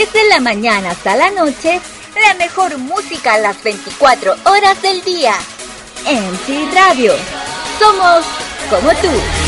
Desde la mañana hasta la noche, la mejor música a las 24 horas del día. MC Radio. Somos como tú.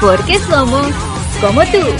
Porque somos como tú.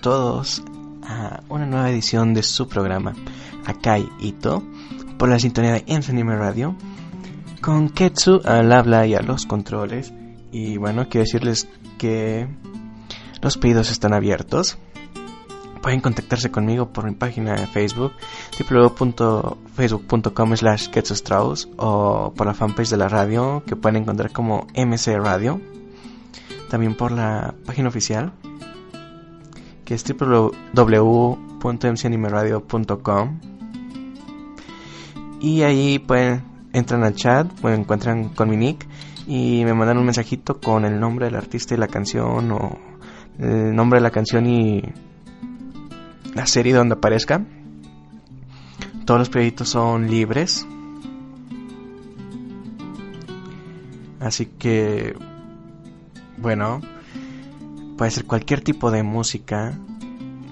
Todos a una nueva edición de su programa Akai Ito por la sintonía de Anime Radio con Ketsu al habla y a los controles. Y bueno quiero decirles que los pedidos están abiertos. Pueden contactarse conmigo por mi página de Facebook www.facebook.com slash Strauss o por la fanpage de la radio que pueden encontrar como MC Radio. También por la página oficial que es www.mcanimeradio.com y ahí pueden entran al chat, pues encuentran con mi nick y me mandan un mensajito con el nombre del artista y la canción o el nombre de la canción y la serie donde aparezca. Todos los proyectos son libres. Así que, bueno, puede ser cualquier tipo de música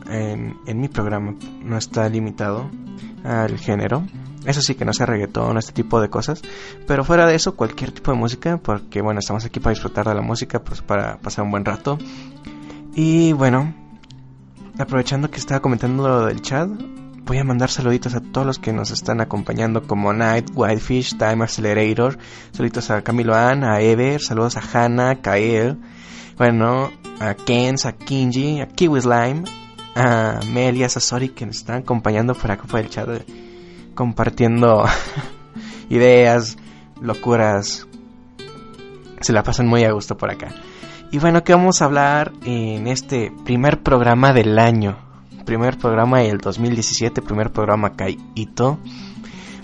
en, en mi programa, no está limitado al género. Eso sí, que no sea reggaetón, este tipo de cosas. Pero fuera de eso, cualquier tipo de música, porque bueno, estamos aquí para disfrutar de la música, pues para pasar un buen rato. Y bueno, aprovechando que estaba comentando lo del chat, voy a mandar saluditos a todos los que nos están acompañando, como Night, Whitefish, Time Accelerator. Saluditos a Camilo Ann, a Ever, saludos a Hannah, Kael. Bueno, a Kens, a Kinji, a Kiwi Slime, a Melia, a Sasori que nos están acompañando por acá por el chat, compartiendo ideas, locuras. Se la pasan muy a gusto por acá. Y bueno, ¿qué vamos a hablar en este primer programa del año? Primer programa del 2017, primer programa Kaito.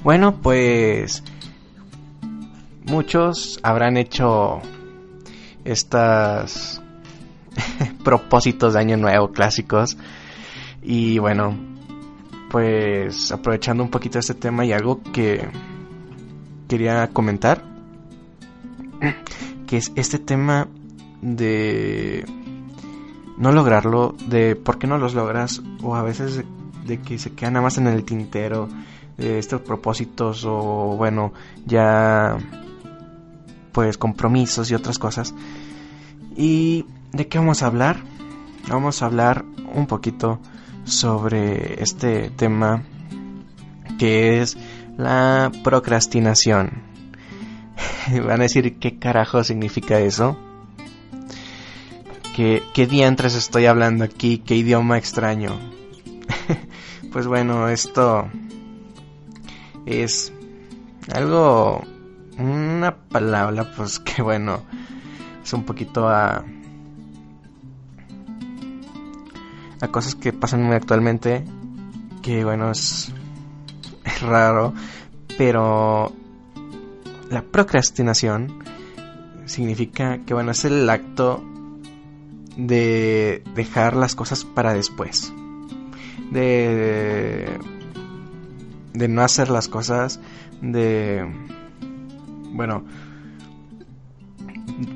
Bueno, pues muchos habrán hecho estas propósitos de año nuevo clásicos. Y bueno, pues aprovechando un poquito este tema y algo que quería comentar, que es este tema de no lograrlo, de por qué no los logras, o a veces de, que se quedan nada más en el tintero, de estos propósitos, o bueno, ya pues compromisos y otras cosas. ¿Y de qué vamos a hablar? Vamos a hablar un poquito sobre este tema que es la procrastinación. Van a decir qué carajo significa eso. ¿Qué, qué diantres estoy hablando aquí? ¿Qué idioma extraño? pues bueno, esto es algo, una palabra pues que bueno, es un poquito a a cosas que pasan actualmente que bueno es, es raro pero la procrastinación significa que bueno es el acto de dejar las cosas para después de de no hacer las cosas de bueno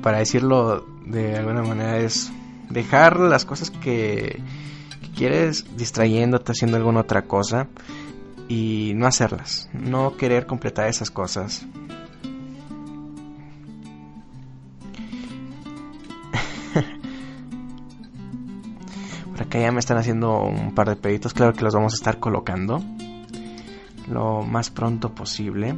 para decirlo de alguna manera es dejar las cosas que quieres distrayéndote haciendo alguna otra cosa y no hacerlas, no querer completar esas cosas. Por acá ya me están haciendo un par de peditos, claro que los vamos a estar colocando lo más pronto posible.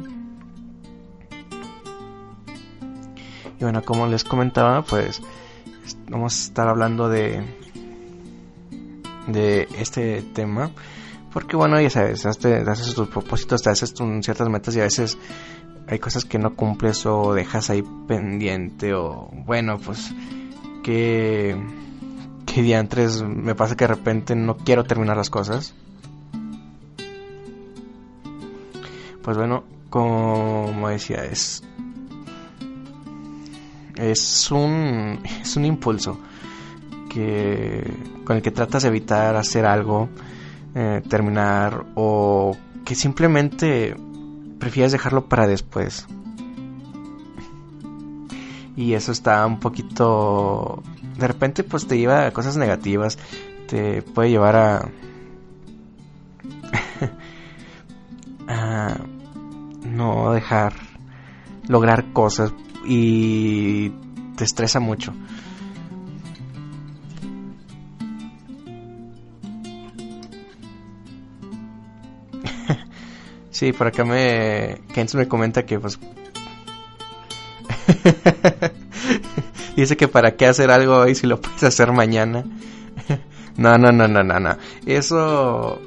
Y bueno, como les comentaba, pues vamos a estar hablando de de este tema. Porque bueno, ya sabes, haces tus propósitos, te haces ciertas metas y a veces hay cosas que no cumples o dejas ahí pendiente o bueno, pues que que diantres me pasa que de repente no quiero terminar las cosas. Pues bueno, como decía, es es un es un impulso que con el que tratas de evitar hacer algo, eh, terminar o que simplemente prefieres dejarlo para después. Y eso está un poquito... De repente pues te lleva a cosas negativas, te puede llevar a... a no dejar lograr cosas y te estresa mucho. sí, por acá me Kens me comenta que pues dice que para qué hacer algo hoy si lo puedes hacer mañana. no, no, no, no, no, no. Eso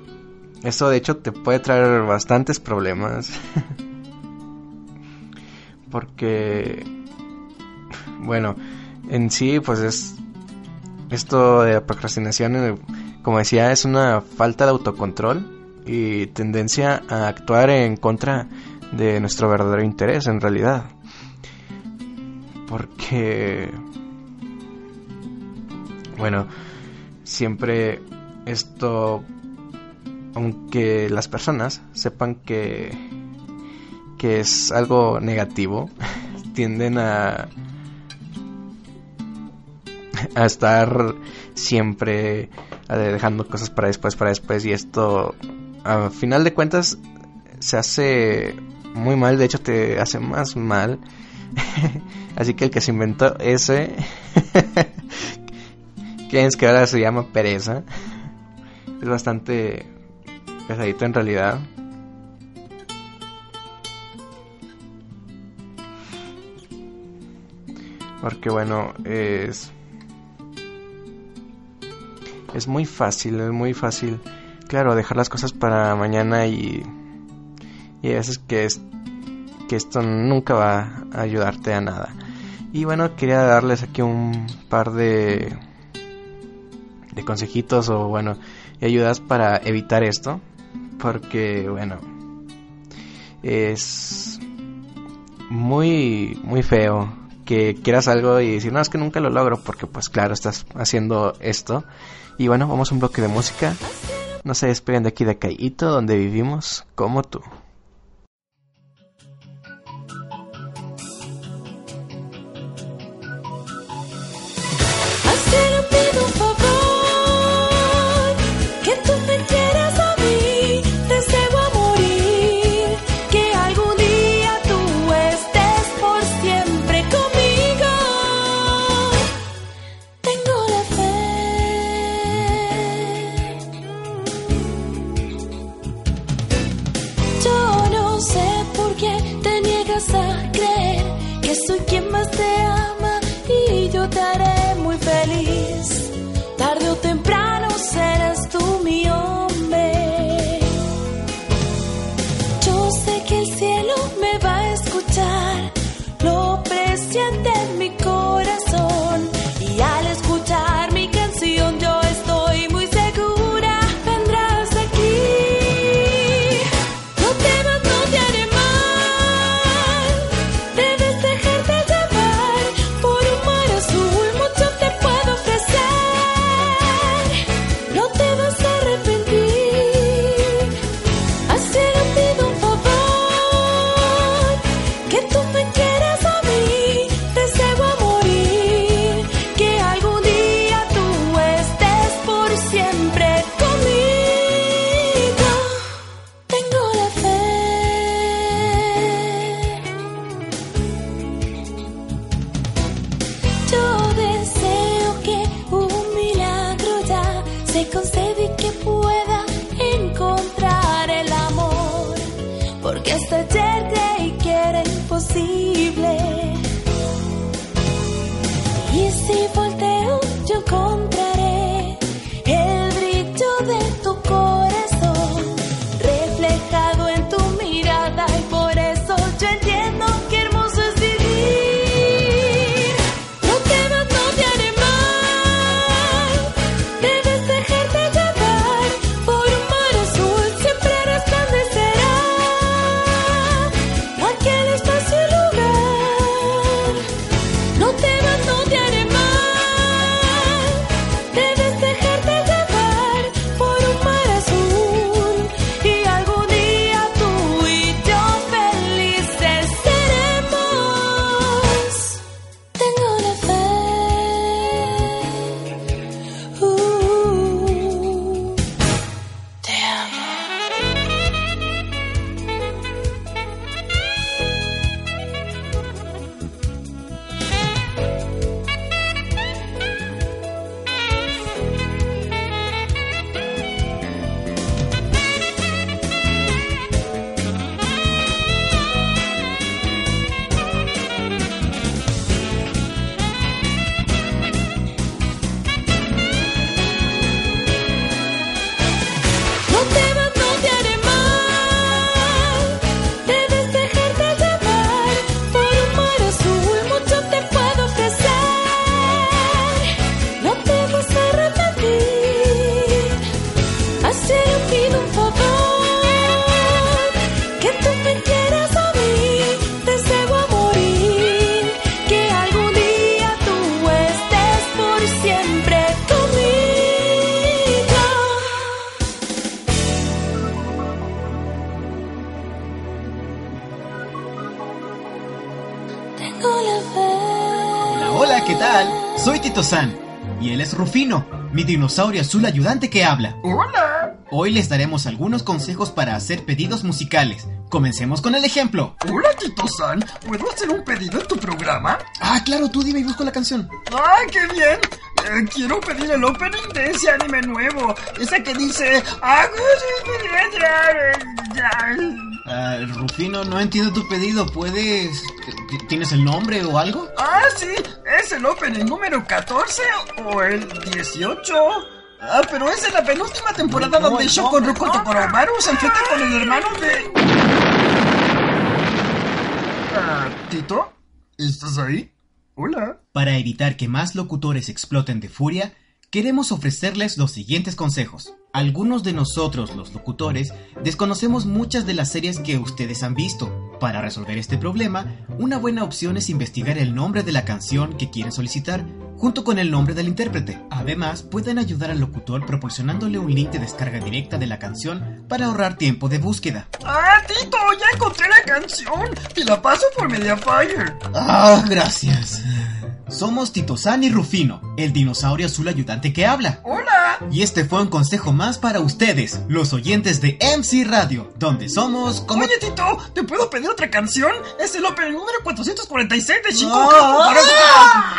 eso de hecho te puede traer bastantes problemas. Porque. Bueno, en sí, pues es. Esto de la procrastinación, eh, como decía, es una falta de autocontrol y tendencia a actuar en contra de nuestro verdadero interés en realidad. Porque, bueno, siempre esto, aunque las personas sepan que, que es algo negativo, tienden a, a estar siempre dejando cosas para después, para después y esto a final de cuentas se hace muy mal, de hecho te hace más mal. Así que el que se inventó ese, que es que ahora se llama pereza, es bastante pesadito en realidad. Porque bueno, es... Es muy fácil, es muy fácil claro, dejar las cosas para mañana y, y a veces que, es, que esto nunca va a ayudarte a nada. Y bueno, quería darles aquí un par de, de consejitos o bueno, ayudas para evitar esto. Porque bueno, es muy, muy feo que quieras algo y decir, no, es que nunca lo logro porque pues claro, estás haciendo esto. Y bueno, vamos a un bloque de música no se despeguen de aquí de Caíto, donde vivimos como tú. Que Rufino, mi dinosaurio azul ayudante que habla. Hola. Hoy les daremos algunos consejos para hacer pedidos musicales. Comencemos con el ejemplo. Hola, Tito San. ¿Puedo hacer un pedido en tu programa? Ah, claro, tú dime y busco la canción. ¡Ay, qué bien! Eh, quiero pedir el opening de ese anime nuevo. Ese que dice... Ah, Rufino, no entiendo tu pedido. ¿Puedes... ¿Tienes el nombre o algo? Ah, sí. El opening número 14 o el 18. Ah, pero es en la penúltima temporada No, donde no, Shokoroku no. Tokoromaru se enfrenta con el hermano de... Ah, ¿Tito? ¿Estás ahí? Hola. Para evitar que más locutores exploten de furia, queremos ofrecerles los siguientes consejos. Algunos de nosotros, los locutores, desconocemos muchas de las series que ustedes han visto. Para resolver este problema, una buena opción es investigar el nombre de la canción que quieren solicitar junto con el nombre del intérprete. Además, pueden ayudar al locutor proporcionándole un link de descarga directa de la canción para ahorrar tiempo de búsqueda. Ah, Tito, ya encontré la canción. Te la paso por Mediafire. Ah, gracias. Somos Tito San y Rufino, el dinosaurio azul ayudante que habla. Hola. Y este fue un consejo más para ustedes, los oyentes de MC Radio, donde somos como... Oye, Tito, ¿te puedo pedir otra canción? Es el opening número 446 de Shinko Ah.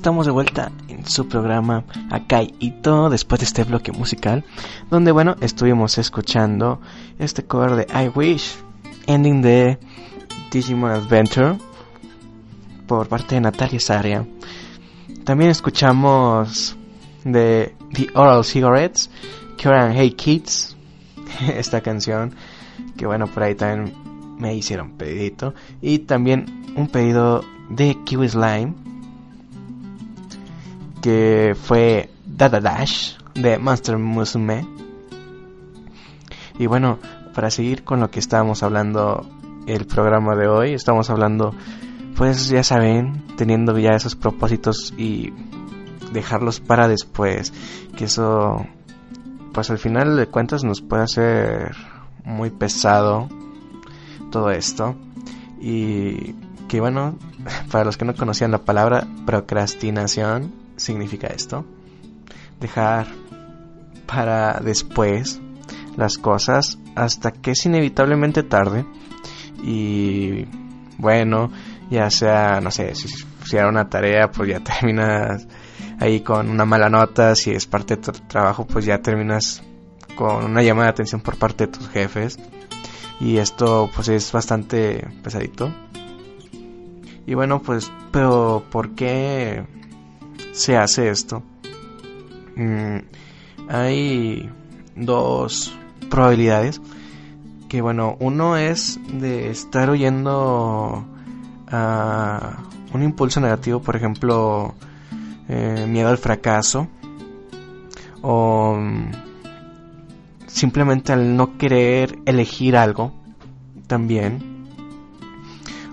Estamos de vuelta en su programa Akai Ito después de este bloque musical, donde bueno, estuvimos escuchando este cover de I Wish, ending de Digimon Adventure por parte de Natalia Saria. También escuchamos de The Oral Cigarettes, que eran Hey Kids, esta canción que bueno, por ahí también me hicieron pedidito y también un pedido de Kiwi Slime que fue Dada Dash de Monster Musume. Y bueno, para seguir con lo que estábamos hablando el programa de hoy, estamos hablando, pues ya saben, teniendo ya esos propósitos y dejarlos para después, que eso, pues al final de cuentas nos puede hacer muy pesado todo esto. Y que bueno, para los que no conocían la palabra procrastinación, significa esto. Dejar para después las cosas hasta que es inevitablemente tarde. Y bueno, ya sea, no sé, si, si era una tarea, pues ya terminas ahí con una mala nota. Si es parte de tu trabajo, pues ya terminas con una llamada de atención por parte de tus jefes. Y esto pues es bastante pesadito. Y bueno, pues, pero ¿por qué se hace esto? Mm, hay dos probabilidades. Que bueno, uno es de estar oyendo a un impulso negativo, por ejemplo, eh, miedo al fracaso. O mm, simplemente al no querer elegir algo también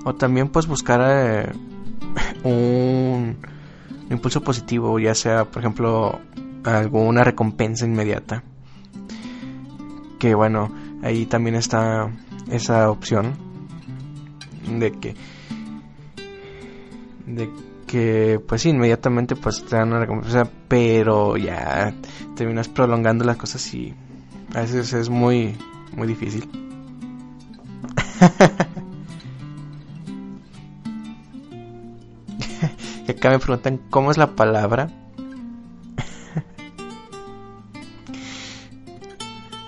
o también pues buscar eh, un, impulso positivo, ya sea por ejemplo alguna recompensa inmediata. Que bueno, ahí también está esa opción de que de que pues sí, inmediatamente pues te dan una recompensa, pero ya terminas prolongando las cosas y a veces es muy muy difícil. me preguntan cómo es la palabra.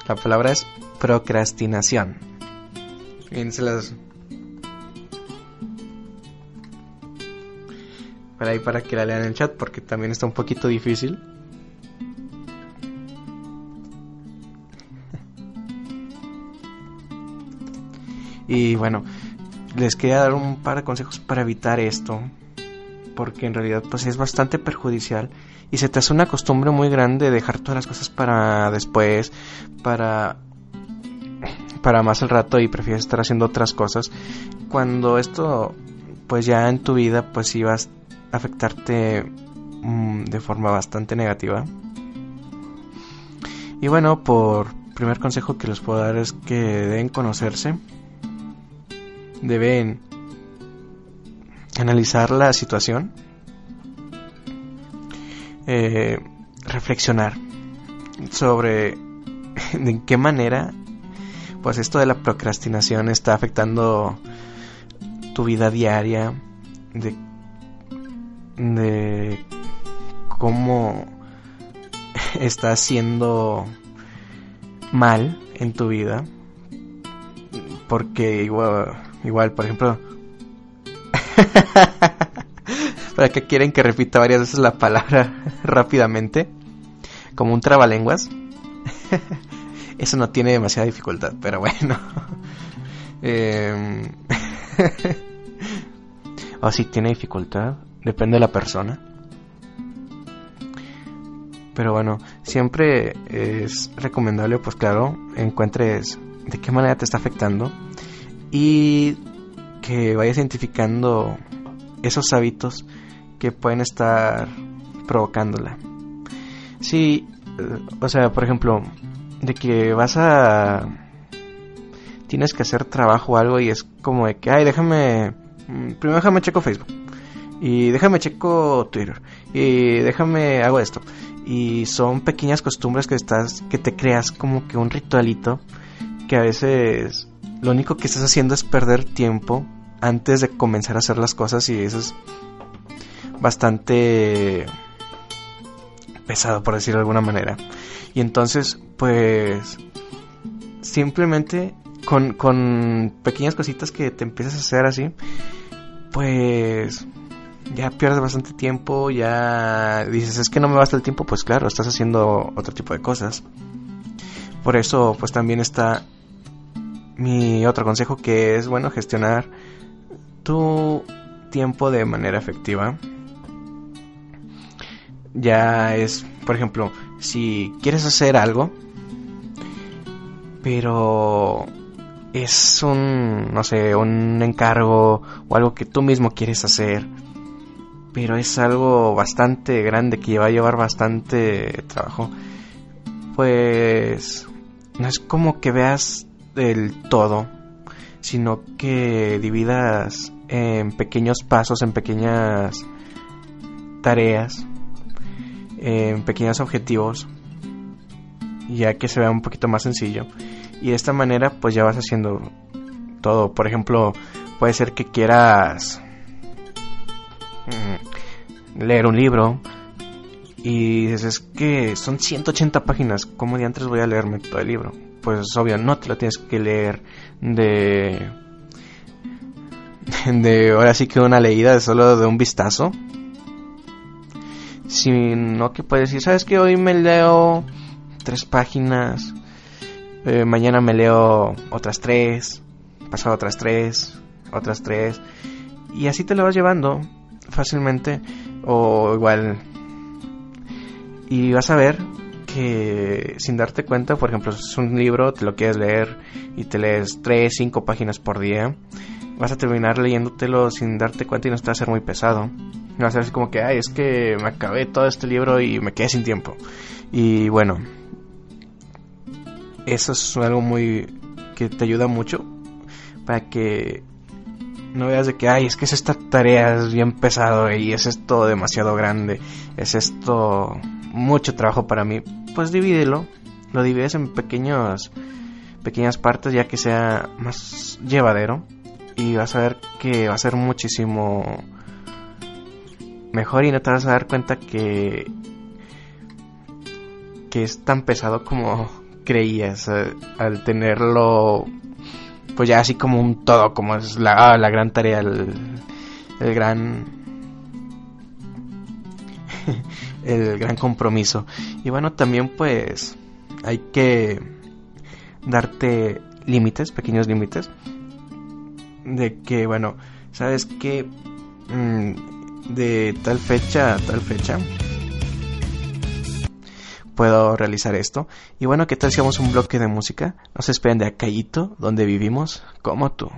la palabra es procrastinación. Fíjense las. Para ahí para que la lean en el chat porque también está un poquito difícil. y bueno, les quería dar un par de consejos para evitar esto porque en realidad pues es bastante perjudicial y se te hace una costumbre muy grande dejar todas las cosas para después, para para más al rato y prefieres estar haciendo otras cosas. Cuando esto pues ya en tu vida pues iba a afectarte mm, de forma bastante negativa. Y bueno por primer consejo que les puedo dar es que deben conocerse deben analizar la situación, eh, reflexionar sobre de qué manera pues esto de la procrastinación está afectando tu vida diaria, de, de cómo está haciendo mal en tu vida, porque igual, igual por ejemplo, ¿Para qué quieren que repita varias veces la palabra rápidamente? Como un trabalenguas. Eso no tiene demasiada dificultad, pero bueno. eh... o si tiene dificultad, depende de la persona. Pero bueno, siempre es recomendable, pues claro, encuentres de qué manera te está afectando y que vayas identificando esos hábitos que pueden estar provocándola. Sí, eh, o sea, por ejemplo, de que vas a... Tienes que hacer trabajo o algo y es como de que, ay, déjame... Mm, primero déjame checo Facebook. Y déjame checo Twitter. Y déjame hago esto. Y son pequeñas costumbres que estás que te creas como que un ritualito que a veces lo único que estás haciendo es perder tiempo antes de comenzar a hacer las cosas y eso es bastante pesado, por decirlo de alguna manera. Y entonces, pues, simplemente con, con pequeñas cositas que te empiezas a hacer así, pues ya pierdes bastante tiempo, ya dices, es que no me basta el tiempo, pues claro, estás haciendo otro tipo de cosas. Por eso, pues también está mi otro consejo que es, bueno, gestionar tu tiempo de manera efectiva. Ya es, por ejemplo, si quieres hacer algo, pero es un, no sé, un encargo o algo que tú mismo quieres hacer, pero es algo bastante grande que va a llevar bastante trabajo, pues no es como que veas el todo, sino que dividas en pequeños pasos, en pequeñas tareas, en pequeños objetivos, ya que se vea un poquito más sencillo. Y de esta manera pues ya vas haciendo todo. Por ejemplo, puede ser que quieras mm, leer un libro y dices es que son 180 páginas, ¿cómo de antes voy a leerme todo el libro? Pues obvio, no te lo tienes que leer de de ahora sí que una leída solo de un vistazo. Sino que puedes decir, ¿sabes que Hoy me leo tres páginas, eh, mañana me leo otras tres, pasado otras tres, otras tres, y así te lo vas llevando fácilmente, o igual, y vas a ver que sin darte cuenta, por ejemplo, es un libro, te lo quieres leer y te lees tres, cinco páginas por día, vas a terminar leyéndotelo sin darte cuenta y no te va a ser muy pesado. No va a ser así como que, ay, es que me acabé todo este libro y me quedé sin tiempo. Y bueno, eso es algo muy que te ayuda mucho para que no veas de que, ay, es que es esta tarea es bien pesado y es esto demasiado grande, es esto mucho trabajo para mí. Pues divídelo, lo divides en pequeños pequeñas partes ya que sea más llevadero y vas a ver que va a ser muchísimo mejor y no te vas a dar cuenta que que es tan pesado como creías eh, al tenerlo pues ya así como un todo como es la, ah, la gran tarea el, el gran el gran compromiso y bueno también pues hay que darte límites pequeños límites de que bueno sabes que mm, de tal fecha a tal fecha puedo realizar esto. Y bueno, ¿qué tal si hacemos un bloque de música? Nos esperen de Acayito, donde vivimos como tú.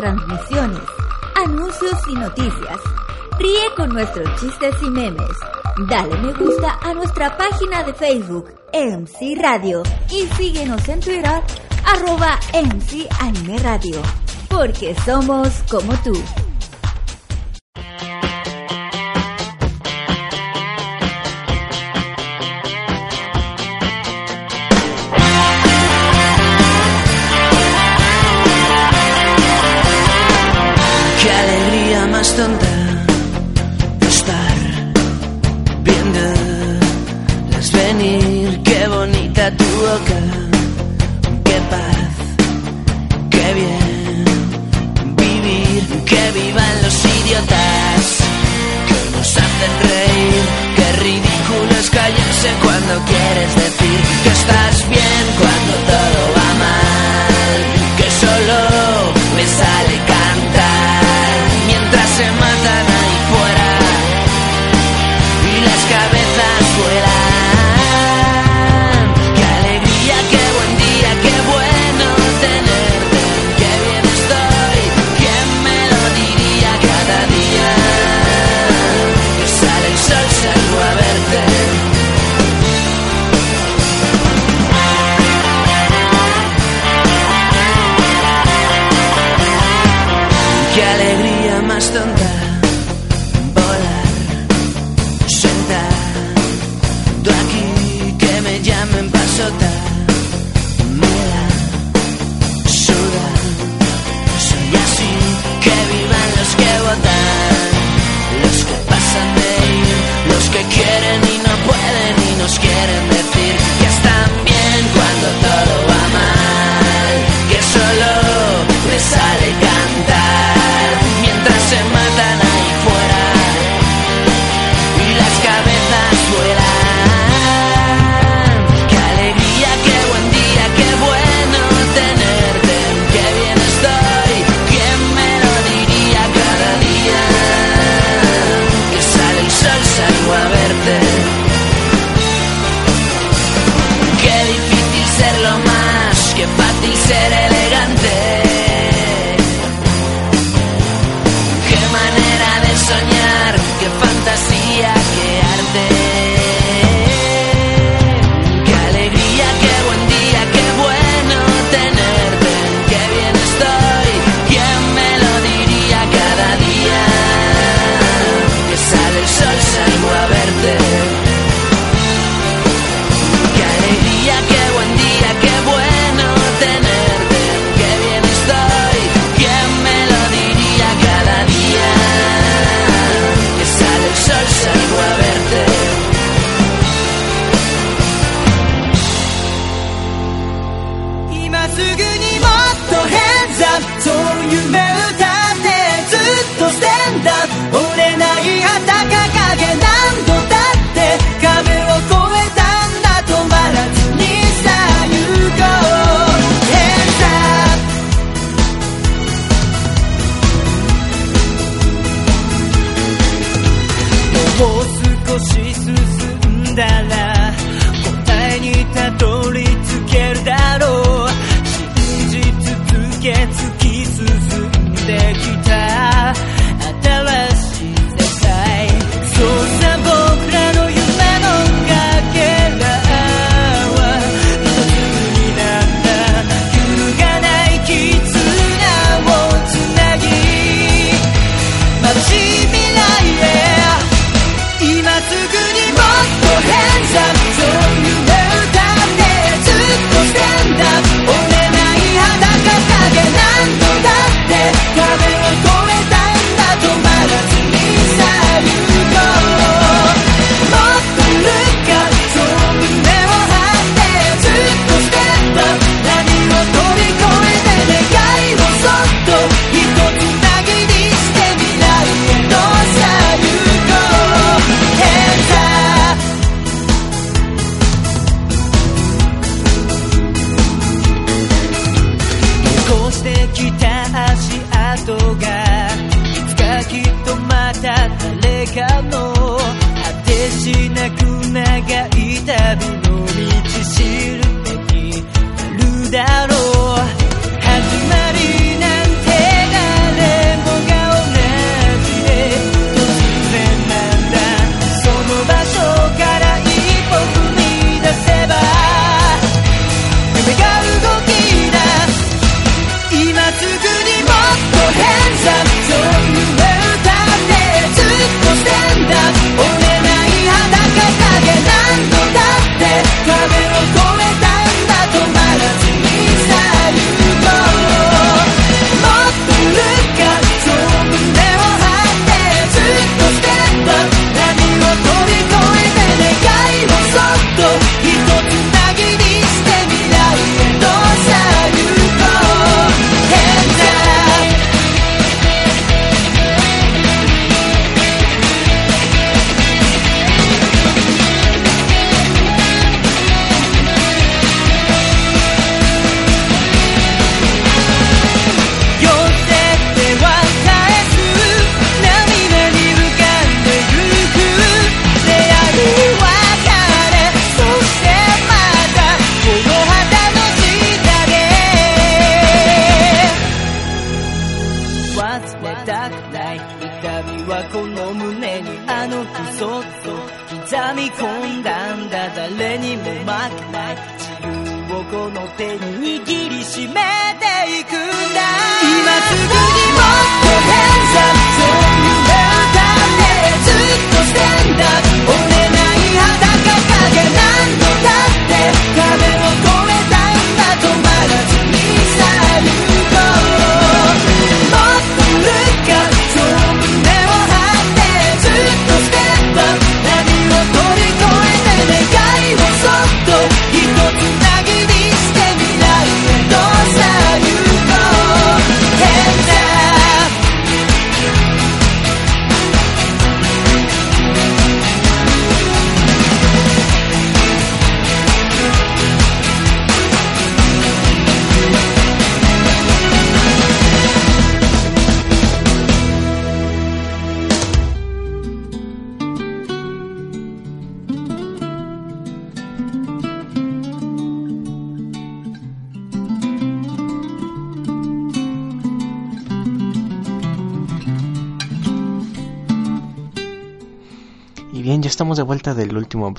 transmisiones, anuncios y noticias. Ríe con nuestros chistes y memes. Dale me gusta a nuestra página de Facebook, MC Radio. Y síguenos en Twitter, arroba MC Anime Radio. Porque somos como tú.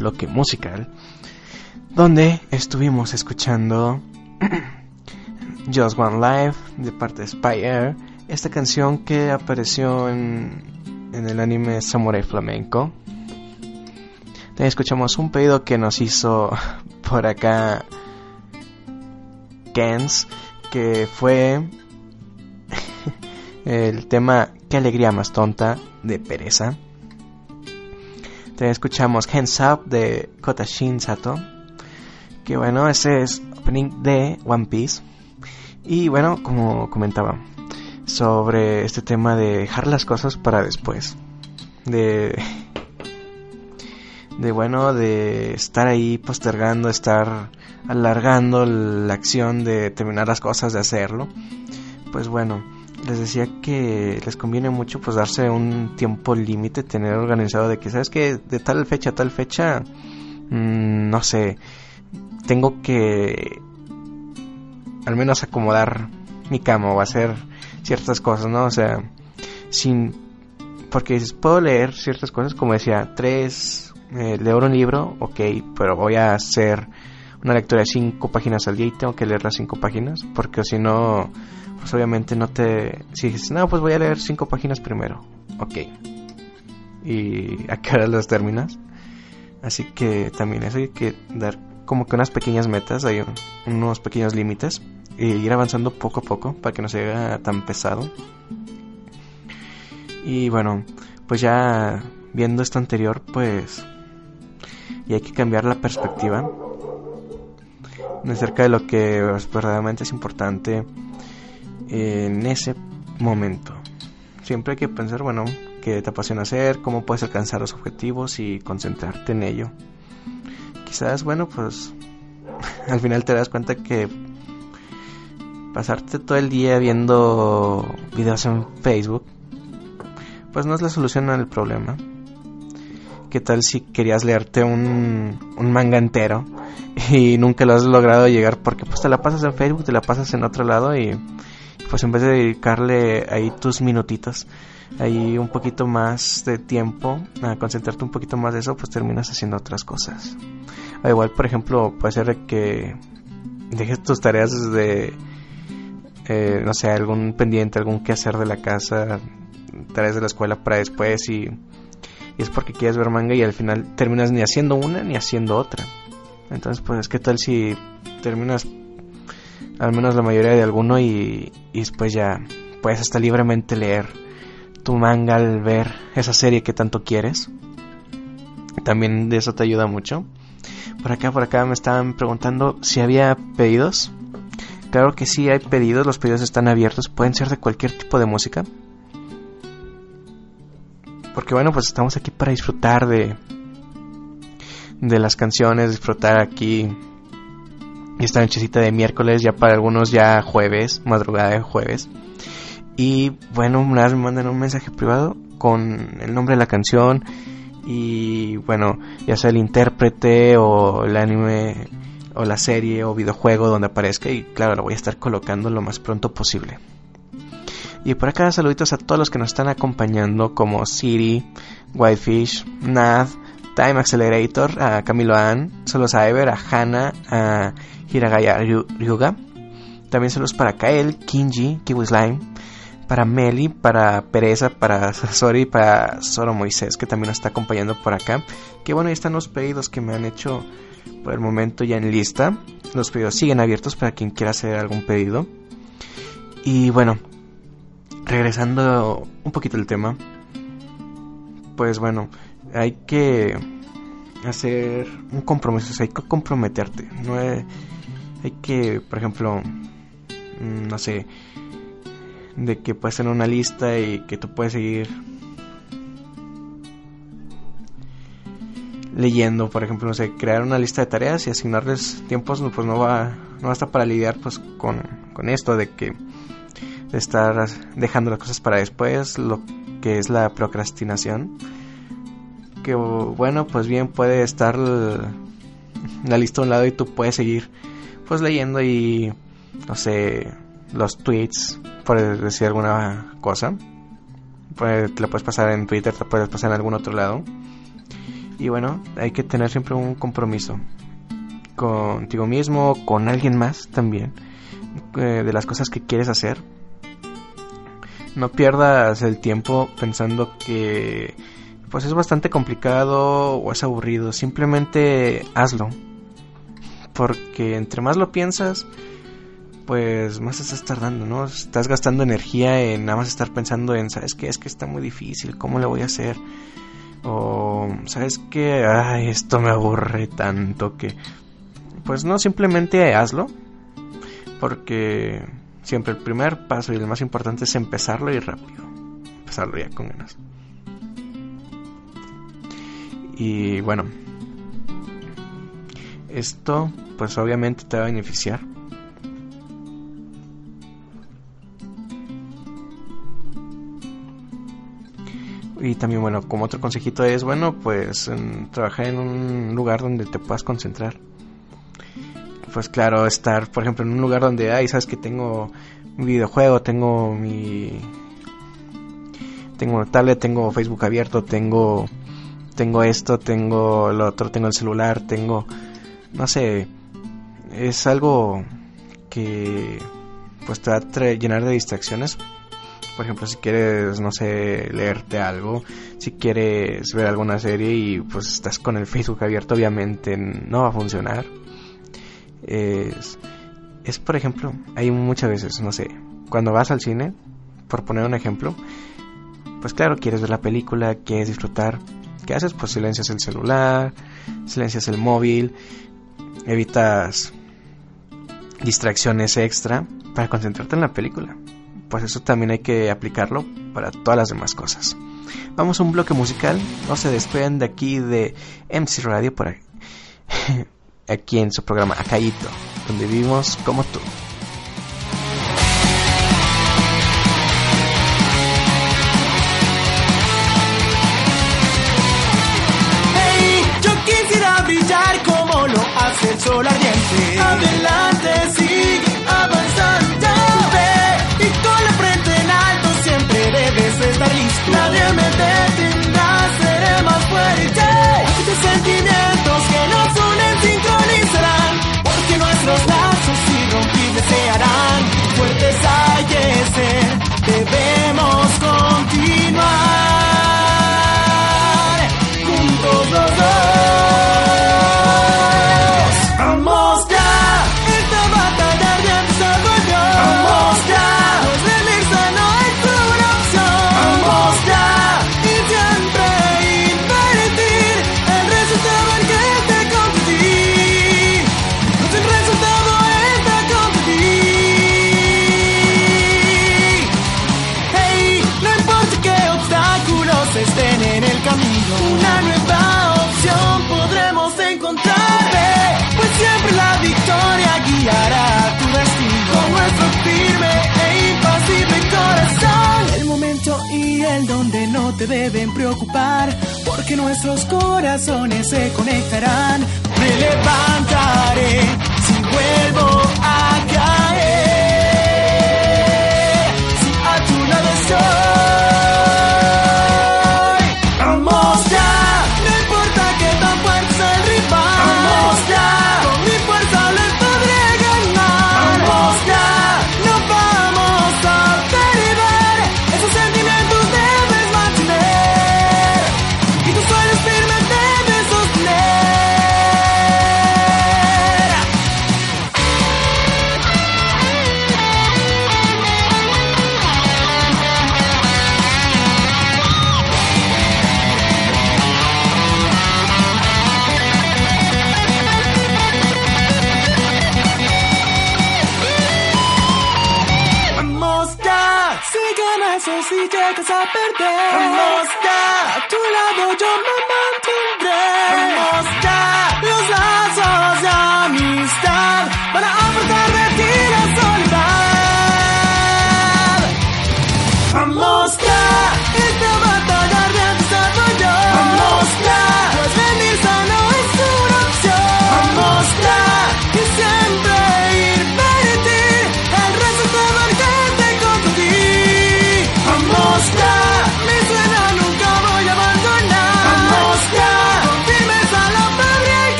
Bloque musical, donde estuvimos escuchando Just One Life de parte de Spire, esta canción que apareció en, en el anime Samurai Flamenco. También escuchamos un pedido que nos hizo por acá Kens, que fue el tema Qué alegría más tonta de pereza. Escuchamos Hands Up de Kotashin Sato. Que bueno, ese es opening de One Piece. Y bueno, como comentaba, sobre este tema de dejar las cosas para después. De. De bueno, de estar ahí postergando, estar alargando la acción de terminar las cosas, de hacerlo. Pues bueno, les decía que les conviene mucho pues darse un tiempo límite, tener organizado de que, ¿sabes que De tal fecha a tal fecha, mm, no sé, tengo que al menos acomodar mi cama o hacer ciertas cosas, ¿no? O sea, sin... Porque dices, puedo leer ciertas cosas, como decía, tres, eh, leer un libro, ok, pero voy a hacer una lectura de cinco páginas al día y tengo que leer las cinco páginas, porque si no, pues obviamente no te... Si dices, no, pues voy a leer cinco páginas primero, ok. ¿Y a qué hora las terminas? Así que también eso hay que dar como que unas pequeñas metas, hay un- unos pequeños límites e ir avanzando poco a poco para que no se haga tan pesado. Y bueno, pues ya viendo esto anterior, pues y hay que cambiar la perspectiva acerca de lo que verdaderamente es importante en ese momento. Siempre hay que pensar, bueno, qué te apasiona hacer, cómo puedes alcanzar los objetivos y concentrarte en ello. Quizás, bueno, pues al final te das cuenta que pasarte todo el día viendo videos en Facebook, pues no es la solución al problema. ¿Qué tal si querías leerte un, un manga entero y nunca lo has logrado llegar porque pues te la pasas en Facebook, te la pasas en otro lado y pues en vez de dedicarle ahí tus minutitos, ahí un poquito más de tiempo, a concentrarte un poquito más de eso, pues terminas haciendo otras cosas. O igual, por ejemplo, puede ser que dejes tus tareas de, eh, no sé, algún pendiente, algún quehacer de la casa, tareas de la escuela para después y, y es porque quieres ver manga y al final terminas ni haciendo una ni haciendo otra. Entonces, pues, ¿qué tal si terminas al menos la mayoría de alguno y, y después ya puedes hasta libremente leer tu manga al ver esa serie que tanto quieres? También de eso te ayuda mucho. Por acá, por acá me estaban preguntando si había pedidos. Claro que sí hay pedidos, los pedidos están abiertos, pueden ser de cualquier tipo de música. Porque bueno, pues estamos aquí para disfrutar de de las canciones, disfrutar aquí esta nochecita de miércoles, ya para algunos ya jueves, madrugada de jueves. Y bueno, me mandan un mensaje privado con el nombre de la canción y bueno, ya sea el intérprete o el anime o la serie o videojuego donde aparezca y claro, lo voy a estar colocando lo más pronto posible. Y por acá saluditos a todos los que nos están acompañando como Siri, Whitefish, Nad, Time Accelerator, a Camilo Ann, Solo Cyber, a Hana, a Hiragaya Ryuga. También saludos para Kael, Kinji, Kiwi Slime, para Meli, para Pereza, para Sasori, para Soro Moisés, que también nos está acompañando por acá. Que bueno, ahí están los pedidos que me han hecho por el momento ya en lista. Los pedidos siguen abiertos para quien quiera hacer algún pedido. Y bueno, regresando un poquito al tema, pues bueno, hay que hacer un compromiso, hay que comprometerte, no hay, hay que, por ejemplo, mm, no sé, de que puedes tener una lista y que tú puedes seguir leyendo, por ejemplo, no sé, crear una lista de tareas y asignarles tiempos, pues no va, no basta para lidiar pues con, con esto de que de estar dejando las cosas para después, lo que es la procrastinación. Que bueno, pues bien puede estar la lista a un lado y tú puedes seguir pues leyendo y no sé, los tweets, por decir alguna cosa. Pues te la puedes pasar en Twitter, te puedes pasar en algún otro lado. Y bueno, hay que tener siempre un compromiso contigo mismo, con alguien más también, eh, de las cosas que quieres hacer. No pierdas el tiempo pensando que pues es bastante complicado o es aburrido, simplemente hazlo. Porque entre más lo piensas, pues más estás tardando, ¿no? Estás gastando energía en nada más estar pensando en, ¿sabes qué? Es que está muy difícil, ¿cómo le voy a hacer? O, ¿sabes qué? Ay, esto me aburre tanto que... Pues no, simplemente hazlo. Porque siempre el primer paso y el más importante es empezarlo y rápido. Empezarlo ya con ganas. Y bueno, esto pues obviamente te va a beneficiar. Y también, bueno, como otro consejito es, bueno, pues trabajar en un lugar donde te puedas concentrar. Pues claro, estar, por ejemplo, en un lugar donde, ay, sabes que tengo un videojuego, tengo mi... Tengo una tablet, tengo Facebook abierto, tengo... Tengo esto, tengo lo otro, tengo el celular, tengo... No sé, es algo que pues te va a llenar de distracciones por ejemplo, si quieres, no sé, leerte algo, si quieres ver alguna serie y pues estás con el Facebook abierto, obviamente no va a funcionar. Es, es por ejemplo, hay muchas veces, no sé, cuando vas al cine, por poner un ejemplo, pues claro, quieres ver la película, quieres disfrutar. ¿Qué haces? Pues silencias el celular, silencias el móvil, evitas distracciones extra para concentrarte en la película pues eso también hay que aplicarlo para todas las demás cosas. Vamos a un bloque musical, no se despeguen de aquí de MC Radio por aquí, en su programa Acayito, donde vivimos como tú. sol ardiente. Adelante. corazones se conectarán.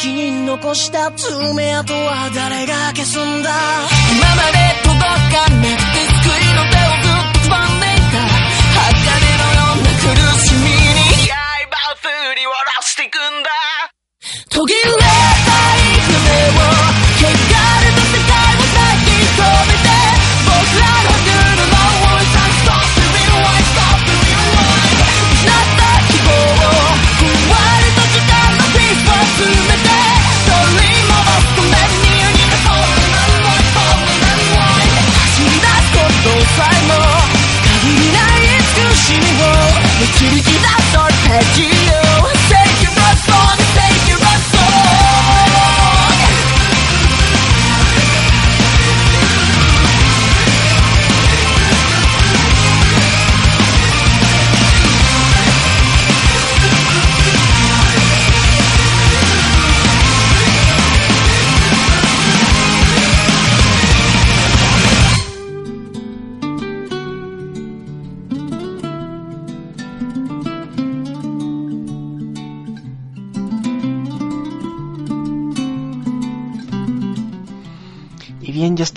残した爪痕は誰が消すんだ?今まで届かなくて救いの手をずっと掴んでいた。鋼のような苦しみに刃を振り下ろしていくんだ。途切れ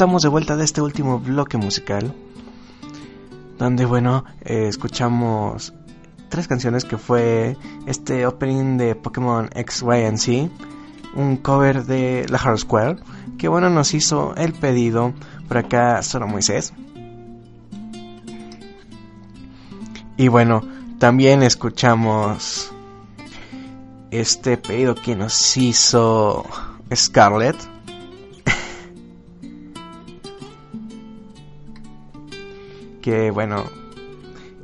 estamos de vuelta de este último bloque musical. Donde, bueno, eh, escuchamos tres canciones que fue este opening de Pokémon X, Y Z. Un cover de la Hard Square. Que, bueno, nos hizo el pedido por acá Solo Moisés. Y bueno, también escuchamos este pedido que nos hizo Scarlett. Que bueno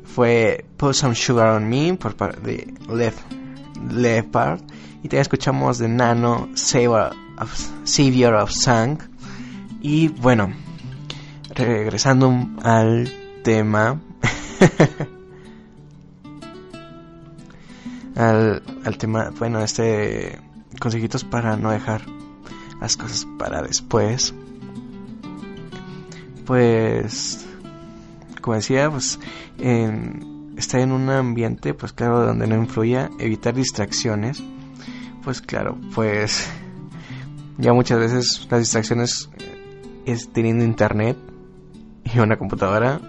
fue Put Some Sugar on Me por parte de Left Leopard y también escuchamos de Nano Savior of, Savior of Sang. Y bueno regresando al tema al, al tema bueno este consejitos para no dejar las cosas para después. Pues como decía, pues en, estar en un ambiente, pues claro, donde no influya, evitar distracciones, pues claro, pues ya muchas veces las distracciones eh, es teniendo internet y una computadora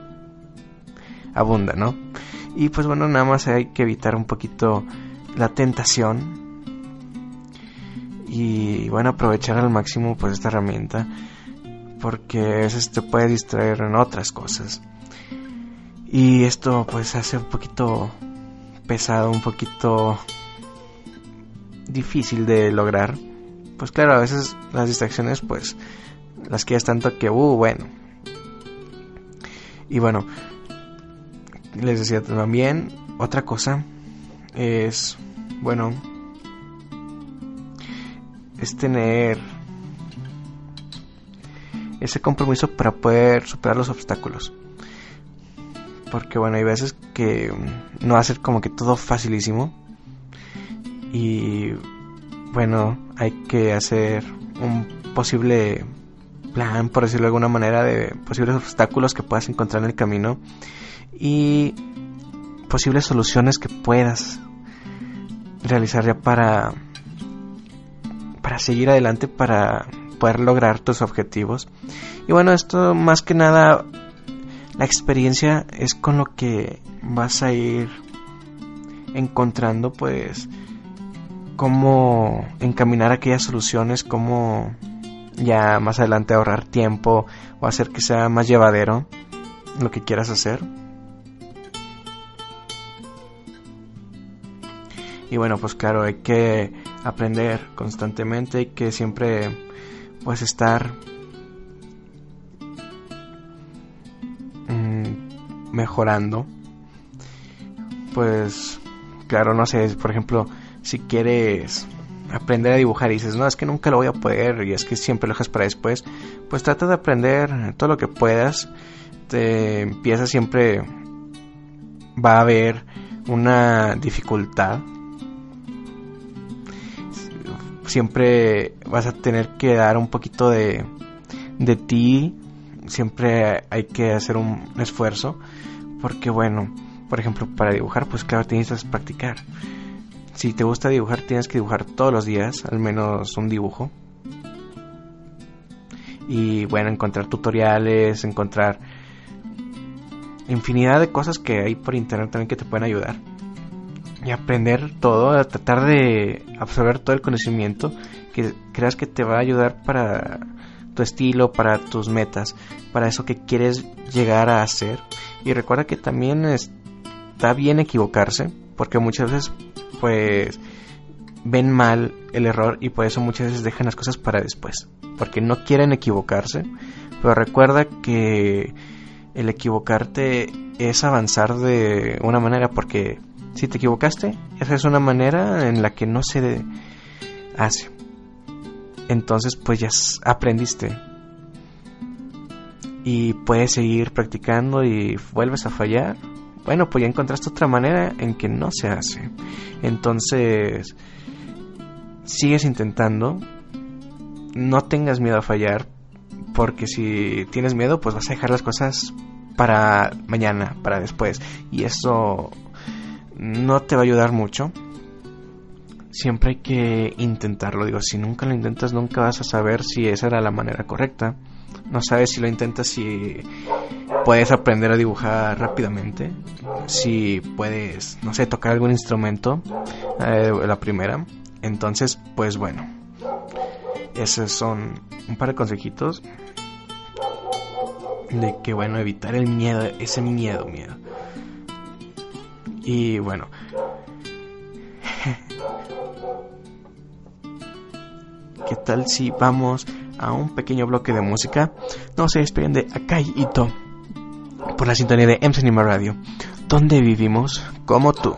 abunda, ¿no? Y pues bueno, nada más hay que evitar un poquito la tentación y bueno, aprovechar al máximo pues esta herramienta porque a veces te puede distraer en otras cosas. Y esto pues hace un poquito pesado, un poquito difícil de lograr. Pues claro, a veces las distracciones pues las quieres tanto que, uh, bueno. Y bueno, les decía también, otra cosa es, bueno, es tener ese compromiso para poder superar los obstáculos. Porque bueno, hay veces que no va a ser como que todo facilísimo. Y bueno, hay que hacer un posible plan, por decirlo de alguna manera, de posibles obstáculos que puedas encontrar en el camino. Y posibles soluciones que puedas realizar ya para para seguir adelante para poder lograr tus objetivos y bueno esto más que nada la experiencia es con lo que vas a ir encontrando pues cómo encaminar aquellas soluciones cómo ya más adelante ahorrar tiempo o hacer que sea más llevadero lo que quieras hacer. Y bueno, pues claro, hay que aprender constantemente, hay que siempre pues estar mejorando. Pues claro, no sé, por ejemplo, si quieres aprender a dibujar y dices, no, es que nunca lo voy a poder y es que siempre lo dejas para después, pues trata de aprender todo lo que puedas. Te empieza siempre, va a haber una dificultad siempre vas a tener que dar un poquito de, de ti, siempre hay que hacer un esfuerzo, porque bueno, por ejemplo, para dibujar, pues claro, tienes que practicar. si te gusta dibujar, tienes que dibujar todos los días, al menos un dibujo. Y bueno, encontrar tutoriales, encontrar infinidad de cosas que hay por internet también que te pueden ayudar. Y aprender todo, tratar de absorber todo el conocimiento que creas que te va a ayudar para tu estilo, para tus metas, para eso que quieres llegar a hacer. Y recuerda que también está bien equivocarse, porque muchas veces pues ven mal el error y por eso muchas veces dejan las cosas para después, porque no quieren equivocarse, pero recuerda que el equivocarte es avanzar de una manera, porque si te equivocaste, esa es una manera en la que no se hace. Entonces pues ya aprendiste y puedes seguir practicando y vuelves a fallar bueno, pues ya encontraste otra manera en que no se hace. Entonces, sigues intentando, no tengas miedo a fallar, porque si tienes miedo, pues vas a dejar las cosas para mañana, para después, y eso no te va a ayudar mucho. Siempre hay que intentarlo, digo, si nunca lo intentas nunca vas a saber si esa era la manera correcta. No sabes si lo intentas si puedes aprender a dibujar rápidamente, si puedes, no sé, tocar algún instrumento, eh, la primera. Entonces, pues bueno, esos son un par de consejitos de que, bueno, evitar el miedo, ese miedo, miedo. Y bueno. ¿Qué tal si vamos a un pequeño bloque de música? No se despeguen de Akai Ito por la sintonía de M Cinema Radio, donde vivimos como tú.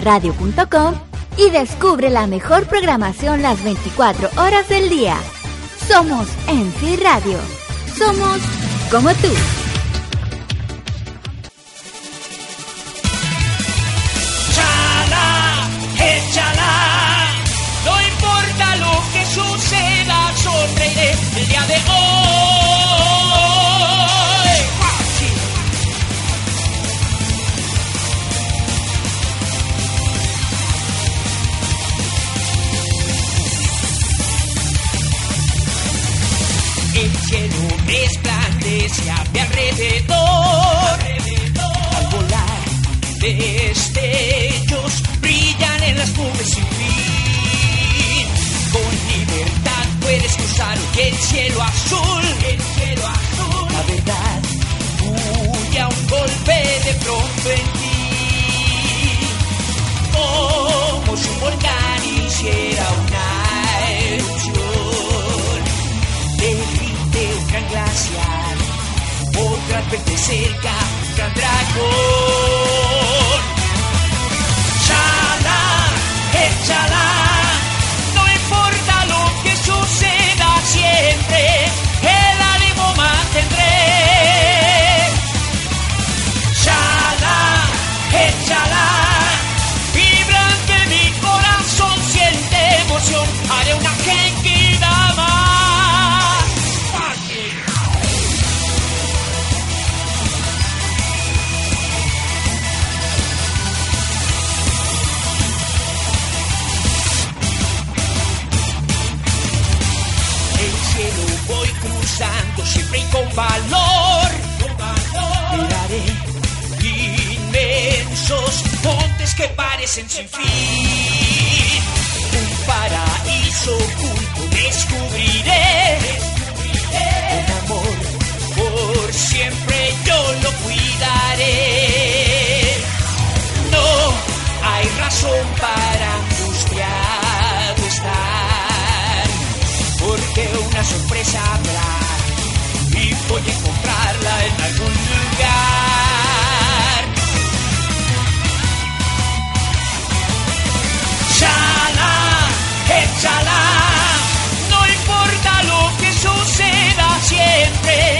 radio.com y descubre la mejor programación las 24 horas del día. Somos Enfi Radio. Somos como tú. el cielo azul, el cielo azul, la verdad huye a un golpe de pronto en ti, como si un volcán hiciera una erupción, derrite un gran glaciar, otra vez de cerca, un gran dragón. con valor, con valor. Miraré inmensos montes que parecen sin fin. Un paraíso oculto descubriré. descubriré. Un amor por siempre yo lo cuidaré. No hay razón para angustiado estar, porque una sorpresa habrá voy a encontrarla en algún lugar. Chala, eh, échala, no importa lo que suceda siempre.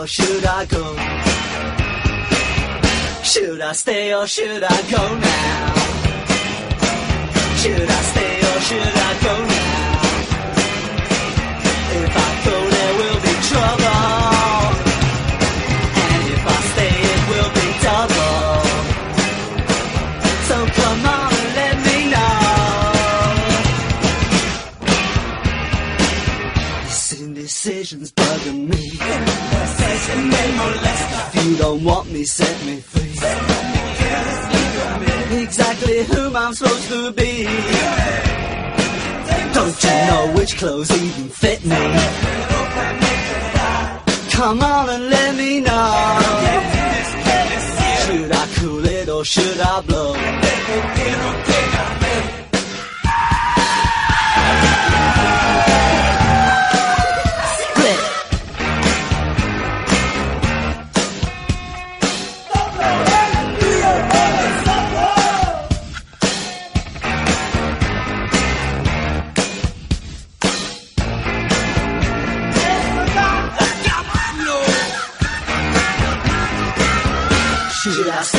or should I go? Should I stay or should I go now? Should I stay or should I go now? If I go there will be trouble This indecision's bugging me If you don't want me, set me free Exactly who I'm supposed to be Don't you know which clothes even fit me? Come on and let me know Should I cool it or should I blow?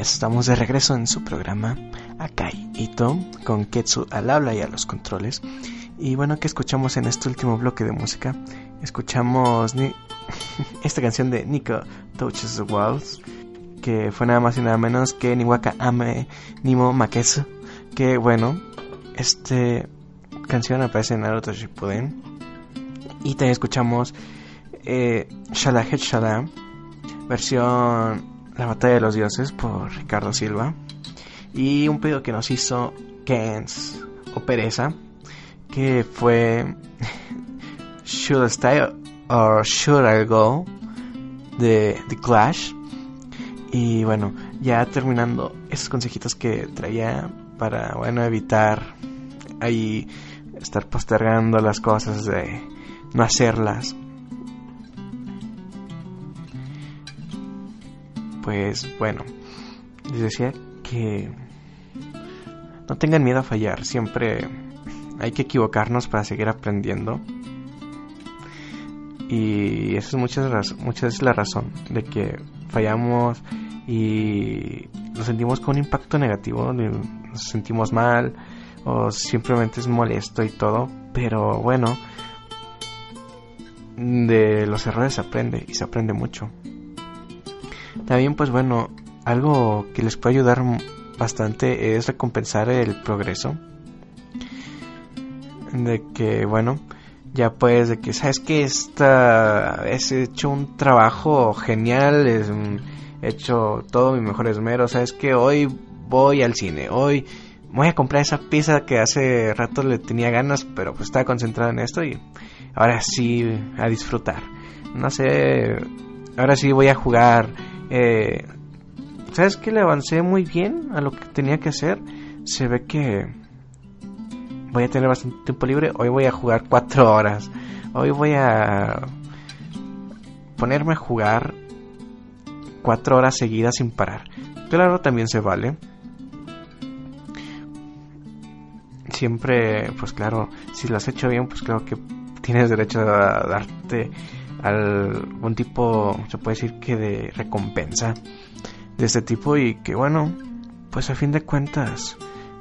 Estamos de regreso en su programa Akai Ito con Ketsu al habla y a los controles. Y bueno, ¿qué escuchamos en este último bloque de música? Escuchamos esta canción de Nico Touches the Walls, que fue nada más y nada menos que Niwaka Ame Nimo Makesu. Que bueno, este canción aparece en Naruto Shippuden. Y también escuchamos eh, Shala Het Shala, versión La Batalla de los Dioses por Ricardo Silva. Y un pedido que nos hizo Kens o Pereza, que fue Should I Stay or Should I Go de The Clash. Y bueno, ya terminando esos consejitos que traía para, bueno, evitar ahí estar postergando las cosas de no hacerlas. Pues bueno, les decía que no tengan miedo a fallar, siempre hay que equivocarnos para seguir aprendiendo. Y esa es muchas, muchas veces la razón de que fallamos y nos sentimos con un impacto negativo, nos sentimos mal o simplemente es molesto y todo. Pero bueno, de los errores se aprende y se aprende mucho. También pues bueno, algo que les puede ayudar bastante es recompensar el progreso. De que bueno, ya pues de que sabes que esta es hecho un trabajo genial, es, he hecho todo mi mejor esmero, sabes que hoy voy al cine, hoy voy a comprar esa pizza que hace rato le tenía ganas, pero pues estaba concentrado en esto y ahora sí a disfrutar. No sé, ahora sí voy a jugar. Eh, ¿Sabes que le avancé muy bien a lo que tenía que hacer? Se ve que voy a tener bastante tiempo libre. Hoy voy a jugar cuatro horas. Hoy voy a ponerme a jugar cuatro horas seguidas sin parar. Claro, también se vale. Siempre, pues claro, si lo has hecho bien, pues claro que tienes derecho a darte algún tipo, se puede decir que de recompensa de este tipo y que bueno, pues a fin de cuentas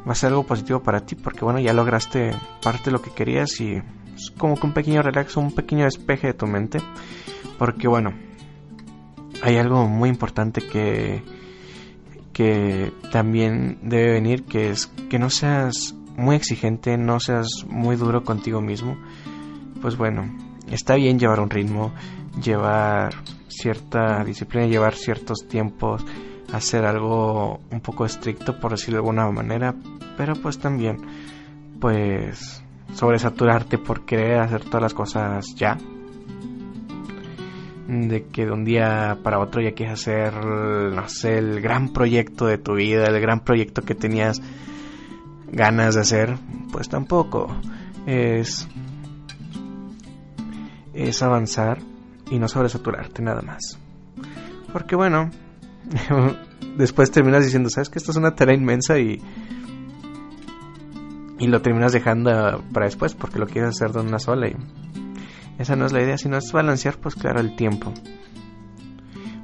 va a ser algo positivo para ti porque bueno, ya lograste parte de lo que querías y es como que un pequeño relax, un pequeño despeje de tu mente porque bueno, hay algo muy importante que que también debe venir que es que no seas muy exigente, no seas muy duro contigo mismo. Pues bueno, está bien llevar un ritmo, llevar cierta disciplina, llevar ciertos tiempos, hacer algo un poco estricto por decirlo de alguna manera, pero pues también pues sobresaturarte por querer hacer todas las cosas ya. De que de un día para otro ya quieres hacer, no sé, el gran proyecto de tu vida, el gran proyecto que tenías ganas de hacer, pues tampoco. Es es avanzar y no sobresaturarte nada más. Porque bueno, después terminas diciendo, ¿sabes que esto es una tarea inmensa y y lo terminas dejando para después porque lo quieres hacer de una sola y esa no es la idea, sino es balancear pues claro el tiempo.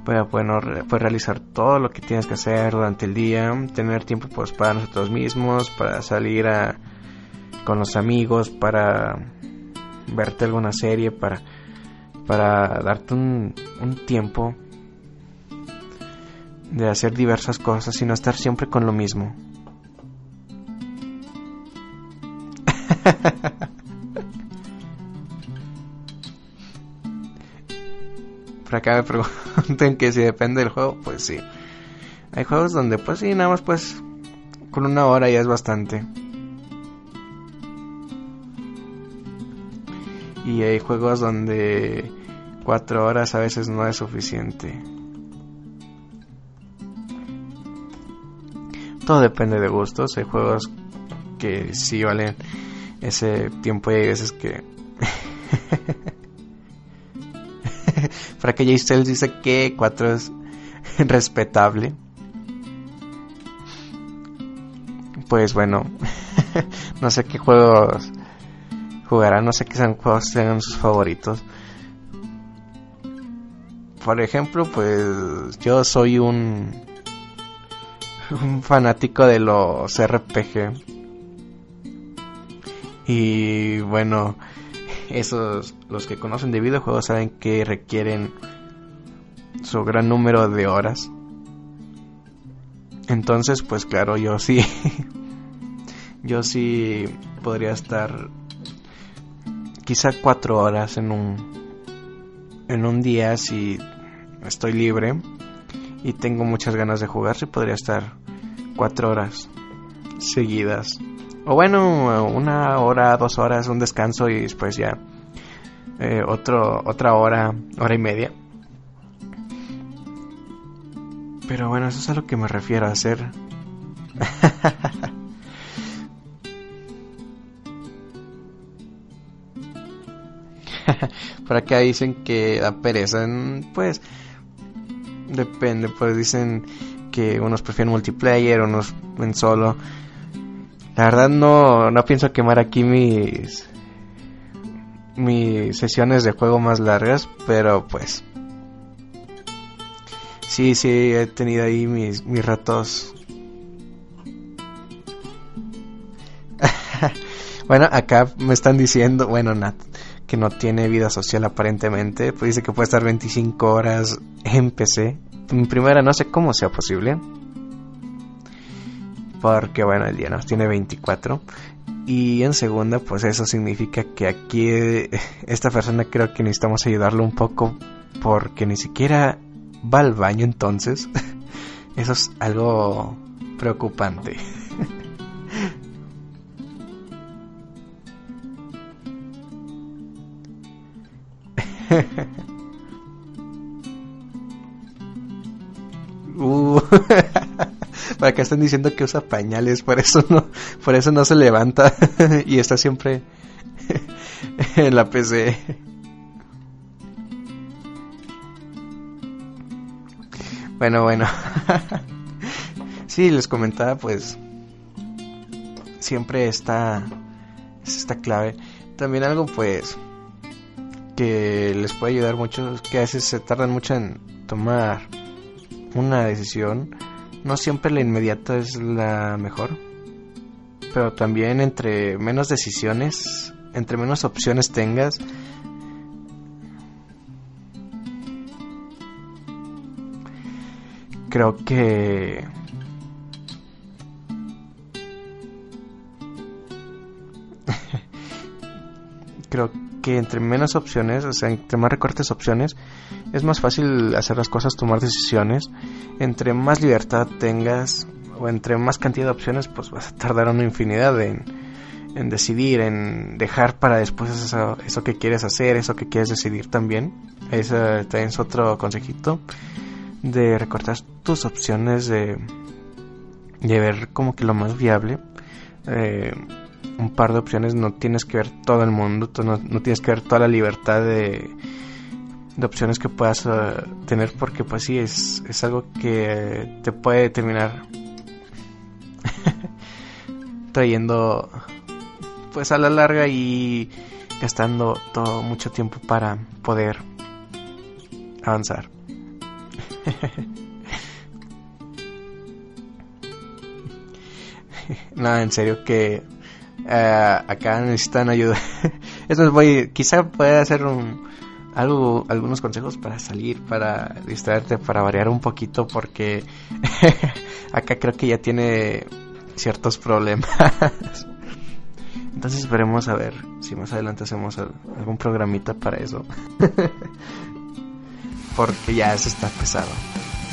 Para bueno, poder realizar todo lo que tienes que hacer durante el día, tener tiempo pues para nosotros mismos, para salir a, con los amigos, para verte alguna serie, para, para darte un, un tiempo de hacer diversas cosas y no estar siempre con lo mismo. Por acá me preguntan que si depende del juego, pues sí. Hay juegos donde pues sí, nada más pues con una hora ya es bastante. Y hay juegos donde cuatro horas a veces no es suficiente. Todo depende de gustos. Hay juegos que sí valen ese tiempo y hay veces que... Para que Jay dice que 4 es respetable. Pues bueno, no sé qué juegos jugarán, no sé qué sean juegos sean sus favoritos. Por ejemplo, pues yo soy un un fanático de los RPG. Y bueno, esos los que conocen de videojuegos saben que requieren su gran número de horas. Entonces, pues claro, yo sí yo sí podría estar quizá cuatro horas en un en un día si estoy libre y tengo muchas ganas de jugar, sí podría estar cuatro horas seguidas. O bueno, una hora, dos horas, un descanso y después ya eh, otro, otra hora, hora y media. Pero bueno, eso es a lo que me refiero a hacer. Por acá dicen que da pereza. Pues depende, pues dicen que unos prefieren multiplayer, unos en solo. La verdad no, no pienso quemar aquí mis mis sesiones de juego más largas, pero pues sí, sí he tenido ahí mis, mis ratos. bueno, acá me están diciendo, bueno, Nat, que no tiene vida social aparentemente, pues dice que puede estar 25 horas en PC. En primera no sé cómo sea posible. Porque bueno, el día nos tiene 24. Y en segunda, pues eso significa que aquí esta persona creo que necesitamos ayudarlo un poco porque ni siquiera va al baño entonces, eso es algo preocupante. Uh, para acá están diciendo que usa pañales, por eso no, por eso no se levanta y está siempre en la PC. Bueno, bueno. Sí, les comentaba, pues siempre está es esta clave. También algo, pues que les puede ayudar mucho que a veces se tardan mucho en tomar una decisión. No siempre la inmediata es la mejor, pero también entre menos decisiones, entre menos opciones tengas, creo que creo que entre menos opciones, o sea, entre más recortes opciones, es más fácil hacer las cosas, tomar decisiones. Entre más libertad tengas o entre más cantidad de opciones, pues vas a tardar una infinidad en, en decidir, en dejar para después eso, que quieres hacer, eso que quieres decidir también. Ese también es otro consejito de recortar tus opciones, de, de ver como que lo más viable. Eh, un par de opciones, no tienes que ver todo el mundo, no, no tienes que ver toda la libertad de, de opciones que puedas eh, tener porque pues sí, es, es algo que te puede terminar trayendo pues a la larga y gastando todo mucho tiempo para poder avanzar. Nada, en serio que eh, acá necesitan ayuda. Eso voy, quizá pueda hacer un, algo, algunos consejos para salir, para distraerte, para variar un poquito, porque acá creo que ya tiene ciertos problemas. Entonces esperemos a ver si más adelante hacemos al- algún programita para eso. porque ya eso está pesado.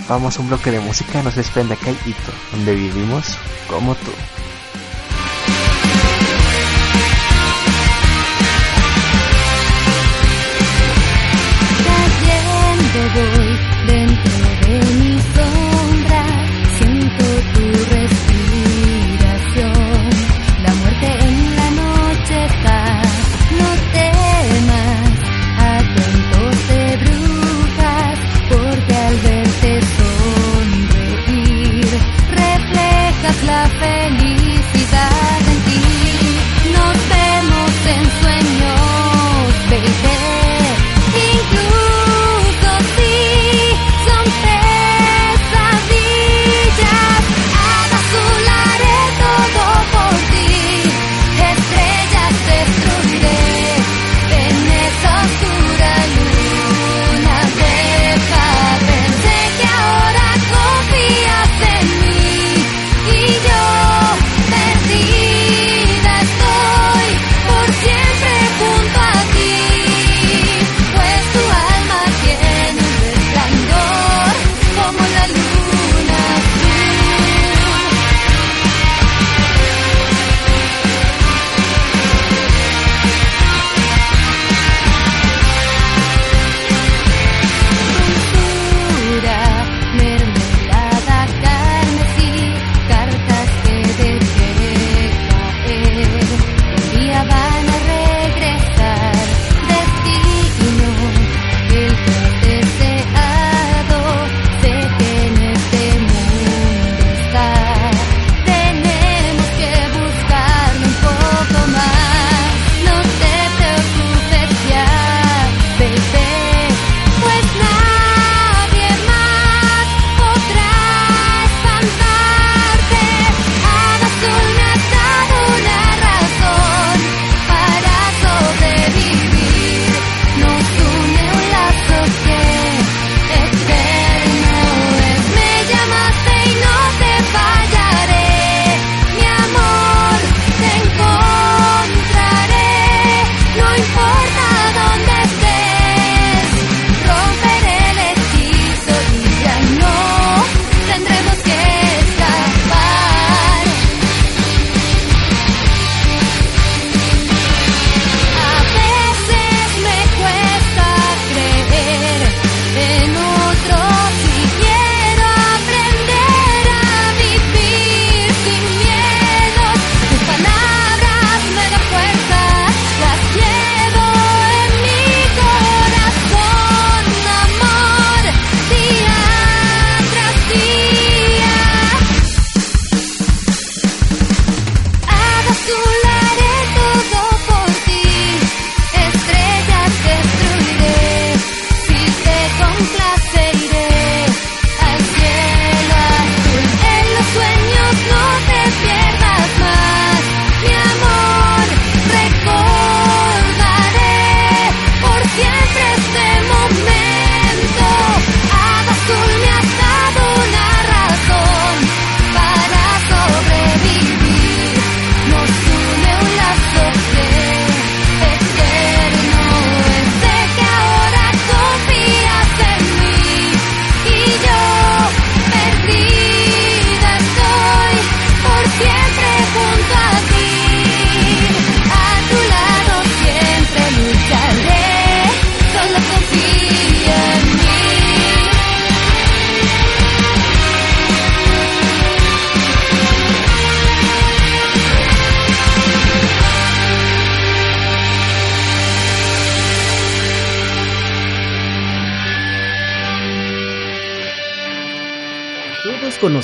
Vamos a un bloque de música, nos despende acá Ito, donde vivimos como tú. Cayendo voy dentro de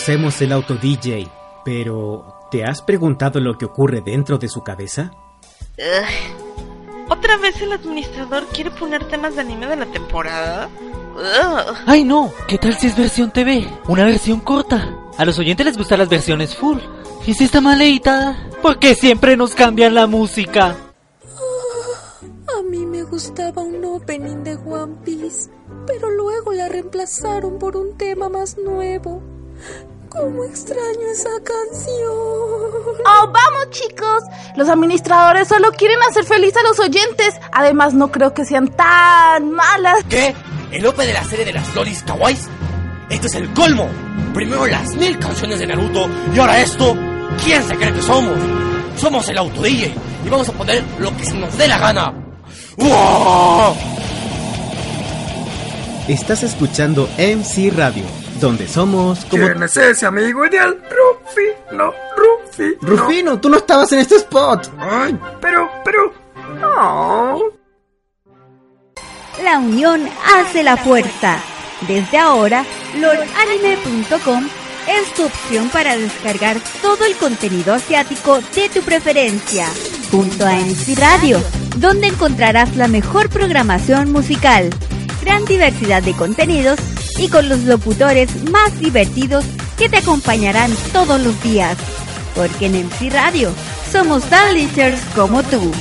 conocemos el auto DJ, pero ¿te has preguntado lo que ocurre dentro de su cabeza? Ugh. ¿Otra vez el administrador quiere poner temas de anime de la temporada? Ugh. ¡Ay no! ¿Qué tal si es versión TV? Una versión corta. A los oyentes les gustan las versiones full. ¿Y si está mal editada? ¿Por qué siempre nos cambian la música? A mí me gustaba un opening de One Piece, pero luego la reemplazaron por un tema más nuevo. ¿Cómo extraño esa canción? ¡Oh, vamos chicos! Los administradores solo quieren hacer feliz a los oyentes. Además, no creo que sean tan malas. ¿Qué? ¿El OP de la serie de las lolis kawais? Esto es el colmo. Primero las mil canciones de Naruto y ahora esto. ¿Quién se cree que somos? Somos el auto DJ y vamos a poner lo que se nos dé la gana. ¡Uah! Estás escuchando MC Radio, donde somos como... ¿Quién es ese amigo ideal? Rufino, Rufino. Rufino, tú no estabas en este spot. Ay, pero, pero... Oh. La unión hace la fuerza. Desde ahora, lordanime.com es tu opción para descargar todo el contenido asiático de tu preferencia, junto a MC Radio, donde encontrarás la mejor programación musical, gran diversidad de contenidos y con los locutores más divertidos que te acompañarán todos los días. Porque en MC Radio somos tan lichers como tú.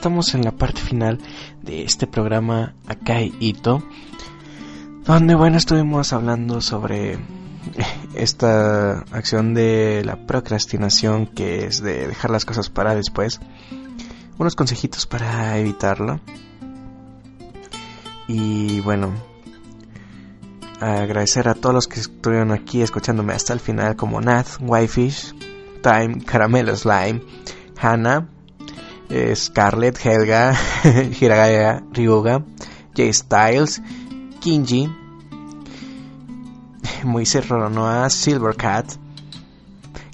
Estamos en la parte final de este programa Akai Ito, donde bueno, estuvimos hablando sobre esta acción de la procrastinación que es de dejar las cosas para después, unos consejitos para evitarlo. Y bueno, agradecer a todos los que estuvieron aquí escuchándome hasta el final, como Nat, Whitefish, Time, Caramelo Slime, Hannah, Scarlett, Helga, Hiragaya, Ryuga, J Styles, Kinji, Moisés Roronoa, Silvercat,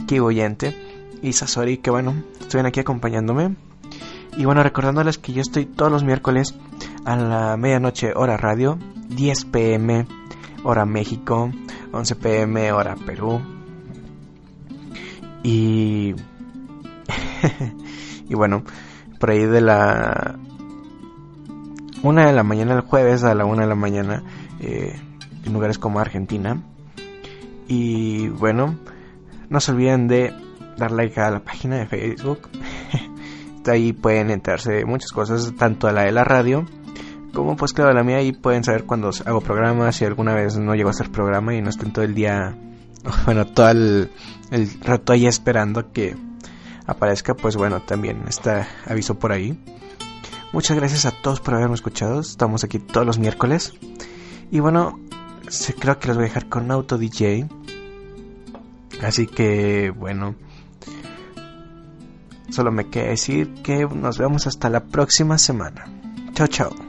Kiboyente y Sasori, que bueno, estuvieron aquí acompañándome. Y bueno, recordándoles que yo estoy todos los miércoles a la medianoche hora radio, 10 pm hora México, 11 pm hora Perú. Y... y bueno, por ahí de la... Una de la mañana el jueves a la una de la mañana eh, en lugares como Argentina. Y bueno, no se olviden de dar like a la página de Facebook. ahí pueden enterarse de muchas cosas, tanto a la de la radio como pues claro la mía. Ahí pueden saber cuando hago programas, si alguna vez no llego a hacer programa y no estén todo el día, bueno, todo el, el rato ahí esperando que aparezca, pues bueno, también está aviso por ahí. Muchas gracias a todos por haberme escuchado. Estamos aquí todos los miércoles. Y bueno, creo que los voy a dejar con Auto DJ. Así que bueno, solo me queda decir que nos vemos hasta la próxima semana. Chao, chao.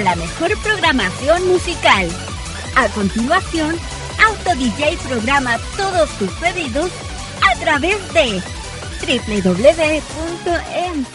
La mejor programación musical. A continuación, Auto DJ programa todos tus pedidos a través de www.mcanimeradio.com.